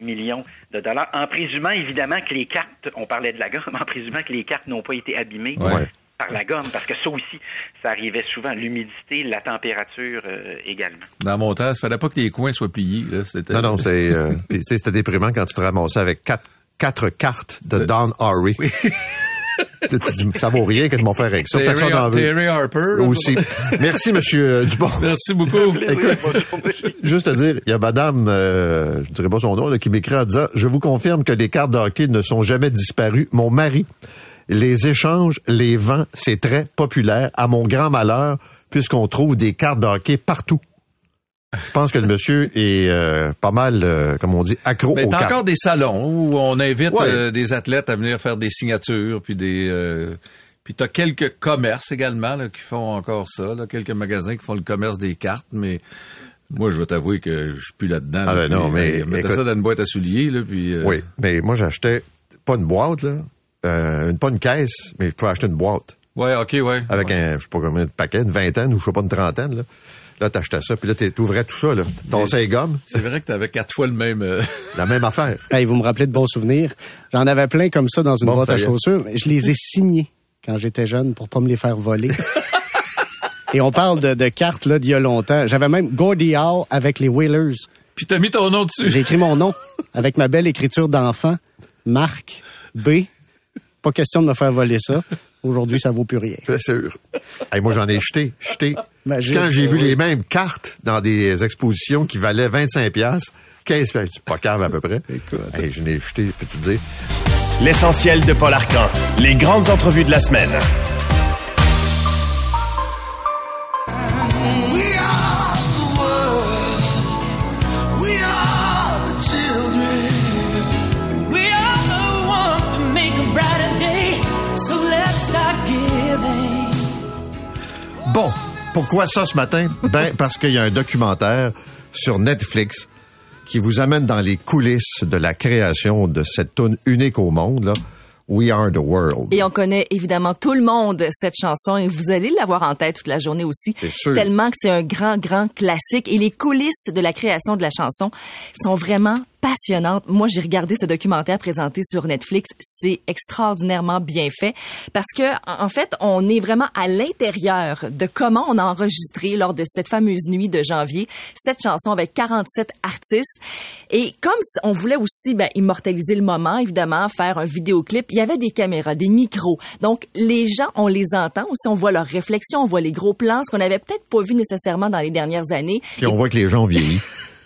millions de dollars, en présumant évidemment que les cartes, on parlait de la gomme, *laughs* en présumant que les cartes n'ont pas été abîmées Ouais. par la gomme, parce que ça aussi, ça arrivait souvent, l'humidité, la température euh, également. Dans mon temps, il fallait pas que les coins soient pliés. Là. C'était... Non, non, c'est, euh, *laughs* puis, tu sais, c'était déprimant quand tu te ramassais avec quatre, quatre cartes de Don Harry. *laughs* tu, tu dis, ça vaut rien que de m'en faire avec ça. Terry, Personne n'en veut. Terry Harper. Aussi. Merci, monsieur euh, Dupont. Merci beaucoup. *laughs* Écoute, juste te dire, il y a madame, euh, je dirais pas son nom, là, qui m'écrit en disant, je vous confirme que les cartes de hockey ne sont jamais disparues. Mon mari les échange, les vend, c'est très populaire, à mon grand malheur, puisqu'on trouve des cartes de hockey partout. Je pense que le monsieur est euh, pas mal, euh, comme on dit, accro Mais t'as encore des salons où on invite Ouais. euh, des athlètes à venir faire des signatures, puis des... Euh, puis t'as quelques commerces également là, qui font encore ça, là, quelques magasins qui font le commerce des cartes, mais moi, je vais t'avouer que je suis plus là-dedans. Ah là, ben non, mais écoute- ça dans une boîte à souliers, là, puis... euh, Oui, mais moi j'achetais pas une boîte, là, euh, une, pas une caisse, mais je pouvais acheter une boîte. Ouais, ok, ouais. Avec un, je sais pas combien de paquets, une vingtaine ou je sais pas, une trentaine, là. Là, t'achetais ça, puis là, t'ouvrais tout ça, là. Les gommes. C'est vrai que t'avais quatre fois le même... euh, *laughs* La même affaire. Hey, vous me rappelez de bons souvenirs. J'en avais plein comme ça dans une Bon, boîte à chaussures. mais Je les ai signés quand j'étais jeune pour pas me les faire voler. *laughs* Et on parle de, de cartes là d'il y a longtemps. J'avais même Gordie Howe avec les Whalers. Puis t'as mis ton nom dessus. J'ai écrit mon nom avec ma belle écriture d'enfant. Marc B. Pas question de me faire voler ça. Aujourd'hui, ça vaut plus rien. Bien sûr. Hey, moi, j'en ai jeté, jeté. Imagine. Quand j'ai vu Oui. les mêmes cartes dans des expositions qui valaient 25 piastres, 15 piastres, pas cave à peu près. Hey, je n'ai jeté, peux-tu dire? L'essentiel de Paul Arcan. Les grandes entrevues de la semaine. Bon, pourquoi ça ce matin? Ben, parce qu'il y a un documentaire sur Netflix qui vous amène dans les coulisses de la création de cette tune unique au monde, là. We are the world. Et on connaît évidemment tout le monde cette chanson et vous allez l'avoir en tête toute la journée aussi. Sûr. Tellement que c'est un grand, grand classique. Et les coulisses de la création de la chanson sont vraiment passionnantes. Moi, j'ai regardé ce documentaire présenté sur Netflix. C'est extraordinairement bien fait parce que, en en fait, on est vraiment à l'intérieur de comment on a enregistré lors de cette fameuse nuit de janvier cette chanson avec 47 artistes. Et comme on voulait aussi ben, immortaliser le moment, évidemment, faire un vidéoclip, il y avait des caméras, des micros. Donc, les gens, on les entend aussi, on voit leurs réflexions, on voit les gros plans, ce qu'on n'avait peut-être pas vu nécessairement dans les dernières années. Puis on voit que les gens vieillissent.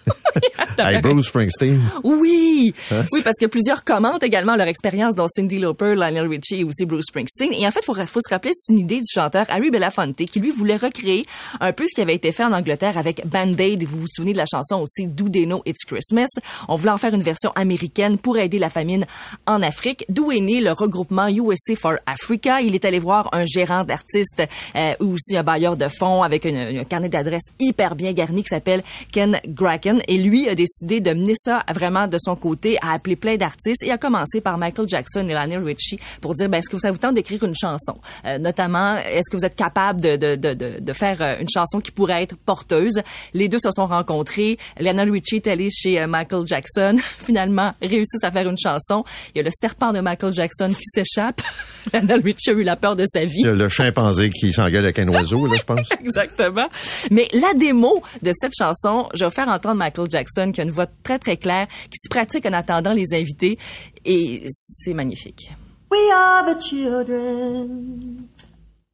*laughs* hey, Bruce Springsteen. Oui, Hein? oui, parce que plusieurs commentent également leur expérience dont Cindy Lauper, Lionel Richie et aussi Bruce Springsteen. Et en fait, il faut, faut se rappeler, c'est une idée du chanteur Harry Belafonte qui lui voulait recréer un peu ce qui avait été fait en Angleterre avec Band-Aid. Vous vous souvenez de la chanson aussi Do They Know It's Christmas? On voulait en faire une version américaine pour aider la famine en Afrique. D'où est né le regroupement USA for Africa? Il est allé voir un gérant d'artistes euh, ou aussi un bailleur de fonds avec une- un carnet d'adresses hyper bien garni qui s'appelle Ken Graken. Et lui a décidé décidé de mener ça vraiment de son côté, a appelé plein d'artistes et a commencé par Michael Jackson et Lionel Richie pour dire, ben, est-ce que ça vous tente d'écrire une chanson? Euh, notamment, est-ce que vous êtes capable de, de, de, de, faire euh, une chanson qui pourrait être porteuse? Les deux se sont rencontrés. Lionel Richie est allé chez euh, Michael Jackson. *laughs* Finalement, réussissent à faire une chanson. Il y a le serpent de Michael Jackson qui s'échappe. *laughs* Lionel Richie a eu la peur de sa vie. A le chimpanzé qui s'engueule avec un oiseau, là, je pense. *laughs* Exactement. Mais la démo de cette chanson, je vais faire entendre Michael Jackson qui a une voix très très claire, qui se pratique en attendant les invités et c'est magnifique. We are the children.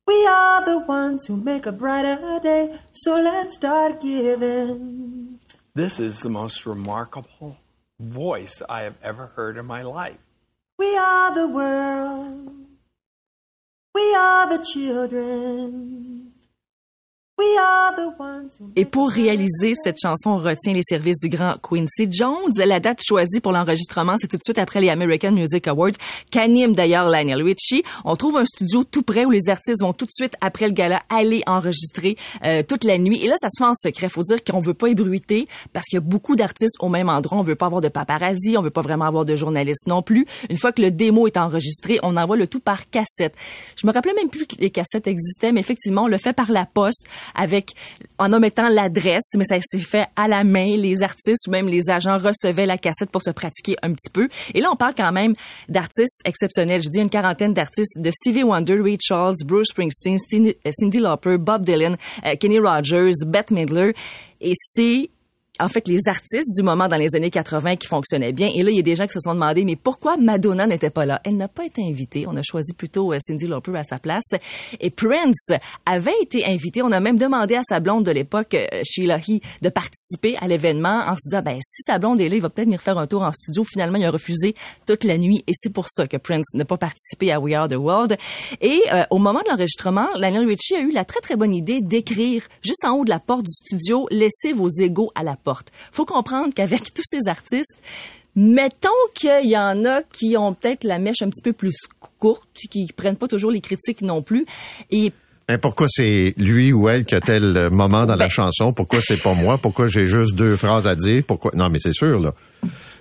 We are the ones who make a brighter day. So let's start giving. This is the most remarkable voice I have ever heard in my life. We are the world. We are the children. Et pour réaliser cette chanson, on retient les services du grand Quincy Jones. La date choisie pour l'enregistrement, c'est tout de suite après les American Music Awards, qu'anime d'ailleurs Lionel Richie. On trouve un studio tout près où les artistes vont tout de suite après le gala aller enregistrer euh, toute la nuit. Et là, ça se fait en secret. Faut dire qu'on veut pas ébruiter parce qu'il y a beaucoup d'artistes au même endroit. On veut pas avoir de paparazzi, on veut pas vraiment avoir de journalistes non plus. Une fois que le démo est enregistré, on envoie le tout par cassette. Je me rappelais même plus que les cassettes existaient, mais effectivement, on le fait par la poste avec en omettant l'adresse, mais ça s'est fait à la main. Les artistes ou même les agents recevaient la cassette pour se pratiquer un petit peu. Et là, on parle quand même d'artistes exceptionnels. Je dis une quarantaine d'artistes de Stevie Wonder, Ray Charles, Bruce Springsteen, Cindy, euh, Lauper, Bob Dylan, euh, Kenny Rogers, Bette Midler. Et c'est en fait les artistes du moment dans les années 80 qui fonctionnaient bien. Et là, il y a des gens qui se sont demandé, mais pourquoi Madonna n'était pas là? Elle n'a pas été invitée. On a choisi plutôt euh, Cindy Lauper à sa place. Et Prince avait été invité. On a même demandé à sa blonde de l'époque, euh, Sheila He, de participer à l'événement en se disant, ben, si sa blonde est là, il va peut-être venir faire un tour en studio. Finalement, il a refusé toute la nuit. Et c'est pour ça que Prince n'a pas participé à We Are the World. Et euh, au moment de l'enregistrement, Lionel Richie a eu la très, très bonne idée d'écrire juste en haut de la porte du studio, laissez vos égaux à la porte. Faut comprendre qu'avec *laughs* tous ces artistes, mettons qu'il y en a qui ont peut-être la mèche un petit peu plus courte, qui prennent pas toujours les critiques non plus. Et Mais pourquoi c'est lui ou elle qui a tel moment dans la chanson? Pourquoi c'est pas moi? Pourquoi j'ai juste deux phrases à dire? Pourquoi? Non, mais c'est sûr, là.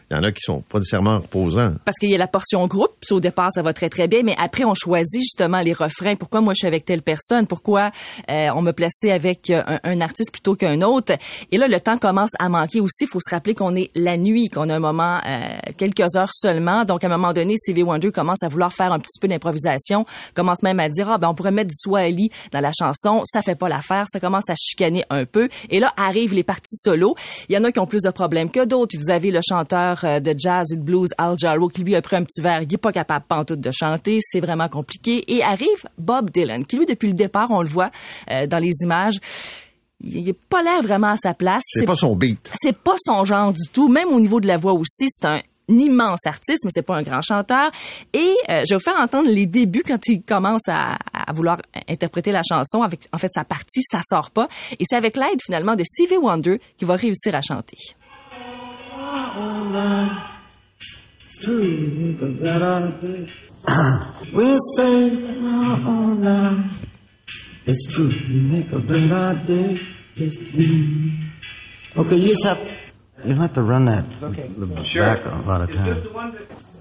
Il y en a qui sont pas nécessairement reposants. parce qu'il y a la portion groupe, puis au départ ça va très très bien, mais après on choisit justement les refrains. Pourquoi moi je suis avec telle personne? Pourquoi euh, on me plaçait avec euh, un, artiste plutôt qu'un autre? Et là le temps commence à manquer aussi. Il faut se rappeler qu'on est la nuit, qu'on a un moment euh, quelques heures seulement. Donc à un moment donné, Stevie Wonder commence à vouloir faire un petit peu d'improvisation, commence même à dire ah ben on pourrait mettre du Swahili dans la chanson. Ça fait pas l'affaire. Ça commence à chicaner un peu. Et là arrivent les parties solo. Il y en a qui ont plus de problèmes que d'autres. Vous avez le chanteur euh, de jazz et de blues Al Jarreau qui lui a pris un petit verre, il est pas capable pantoute de chanter, c'est vraiment compliqué. Et arrive Bob Dylan, qui lui depuis le départ, on le voit euh, dans les images, il a pas l'air vraiment à sa place. C'est pas son beat. C'est pas son genre du tout. Même au niveau de la voix aussi, c'est un immense artiste, mais c'est pas un grand chanteur. Et euh, je vais vous faire entendre les débuts quand il commence à, à vouloir interpréter la chanson. Avec, en fait, sa partie, ça sort pas. Et c'est avec l'aide finalement de Stevie Wonder qu'il va réussir à chanter. We'll say our own life. It's true, you make a better day. It's true. Okay, you just have you don't have to run that the Sure. back a lot of times.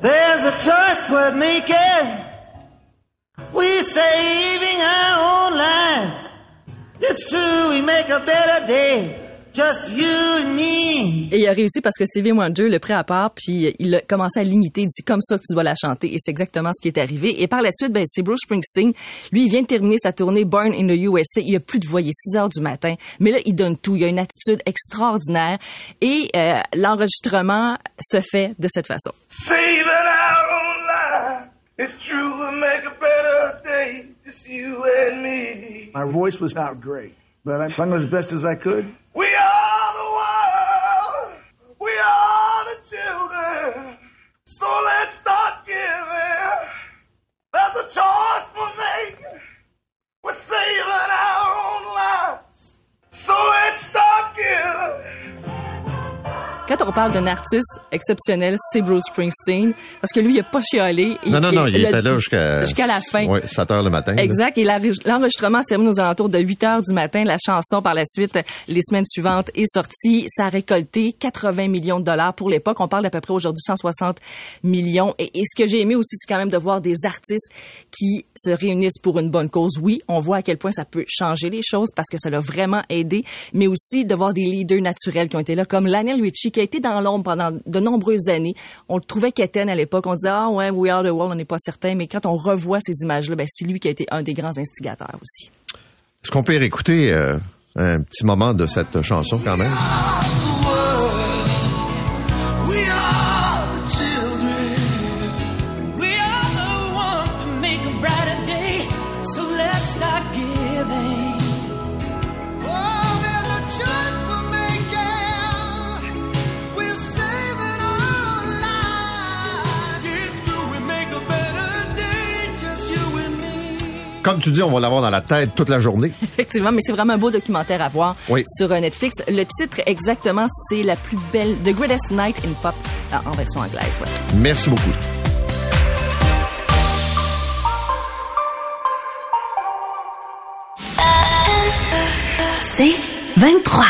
There's a choice we're making. We're saving our own lives. It's true, we make a better day. Just you and me. Et il a réussi parce que Stevie Wonder le pris à part, puis il a commencé à l'imiter. Il dit comme ça que tu dois la chanter. Et c'est exactement ce qui est arrivé. Et par la suite, ben, c'est Bruce Springsteen. Lui, il vient de terminer sa tournée Born in the USA. Il a plus de voix. Il est 6 heures du matin. Mais là, il donne tout. Il a une attitude extraordinaire. Et euh, l'enregistrement se fait de cette façon. Saving our own life. It's true, we make a better day. Just you and me. My voice was not great, but I sung as best as I could. We are the world. We are the children. So let's start giving. There's a choice we're making. We're saving our own lives. So let's start giving. Quand on parle d'un artiste exceptionnel, c'est Bruce Springsteen, parce que lui, il a pas chialé. Non, non, non, il, était là jusqu'à... Jusqu'à la fin. Oui, 7 heures le matin. là. Exact. Et l'enregistrement s'est terminé aux alentours de 8 heures du matin. La chanson, par la suite, les semaines suivantes, est sortie. Ça a récolté 80 millions de dollars pour l'époque. On parle d'à peu près aujourd'hui 160 millions. Et, et ce que j'ai aimé aussi, c'est quand même de voir des artistes qui se réunissent pour une bonne cause. Oui, on voit à quel point ça peut changer les choses parce que ça l'a vraiment aidé, mais aussi de voir des leaders naturels qui ont été là, comme Lionel Richie, qui a été dans l'ombre pendant de nombreuses années. On le trouvait quétaine à l'époque. On disait, ah ouais, We Are the World, on n'est pas certain. Mais quand on revoit ces images-là, ben, c'est lui qui a été un des grands instigateurs aussi. Est-ce qu'on peut réécouter euh, un petit moment de cette chanson quand même? We are Comme tu dis, on va l'avoir dans la tête toute la journée. *laughs* Effectivement, mais c'est vraiment un beau documentaire à voir Oui. sur euh, Netflix. Le titre exactement, c'est la plus belle, The Greatest Night in Pop euh, en version anglaise. ouais. Merci beaucoup. C'est 23.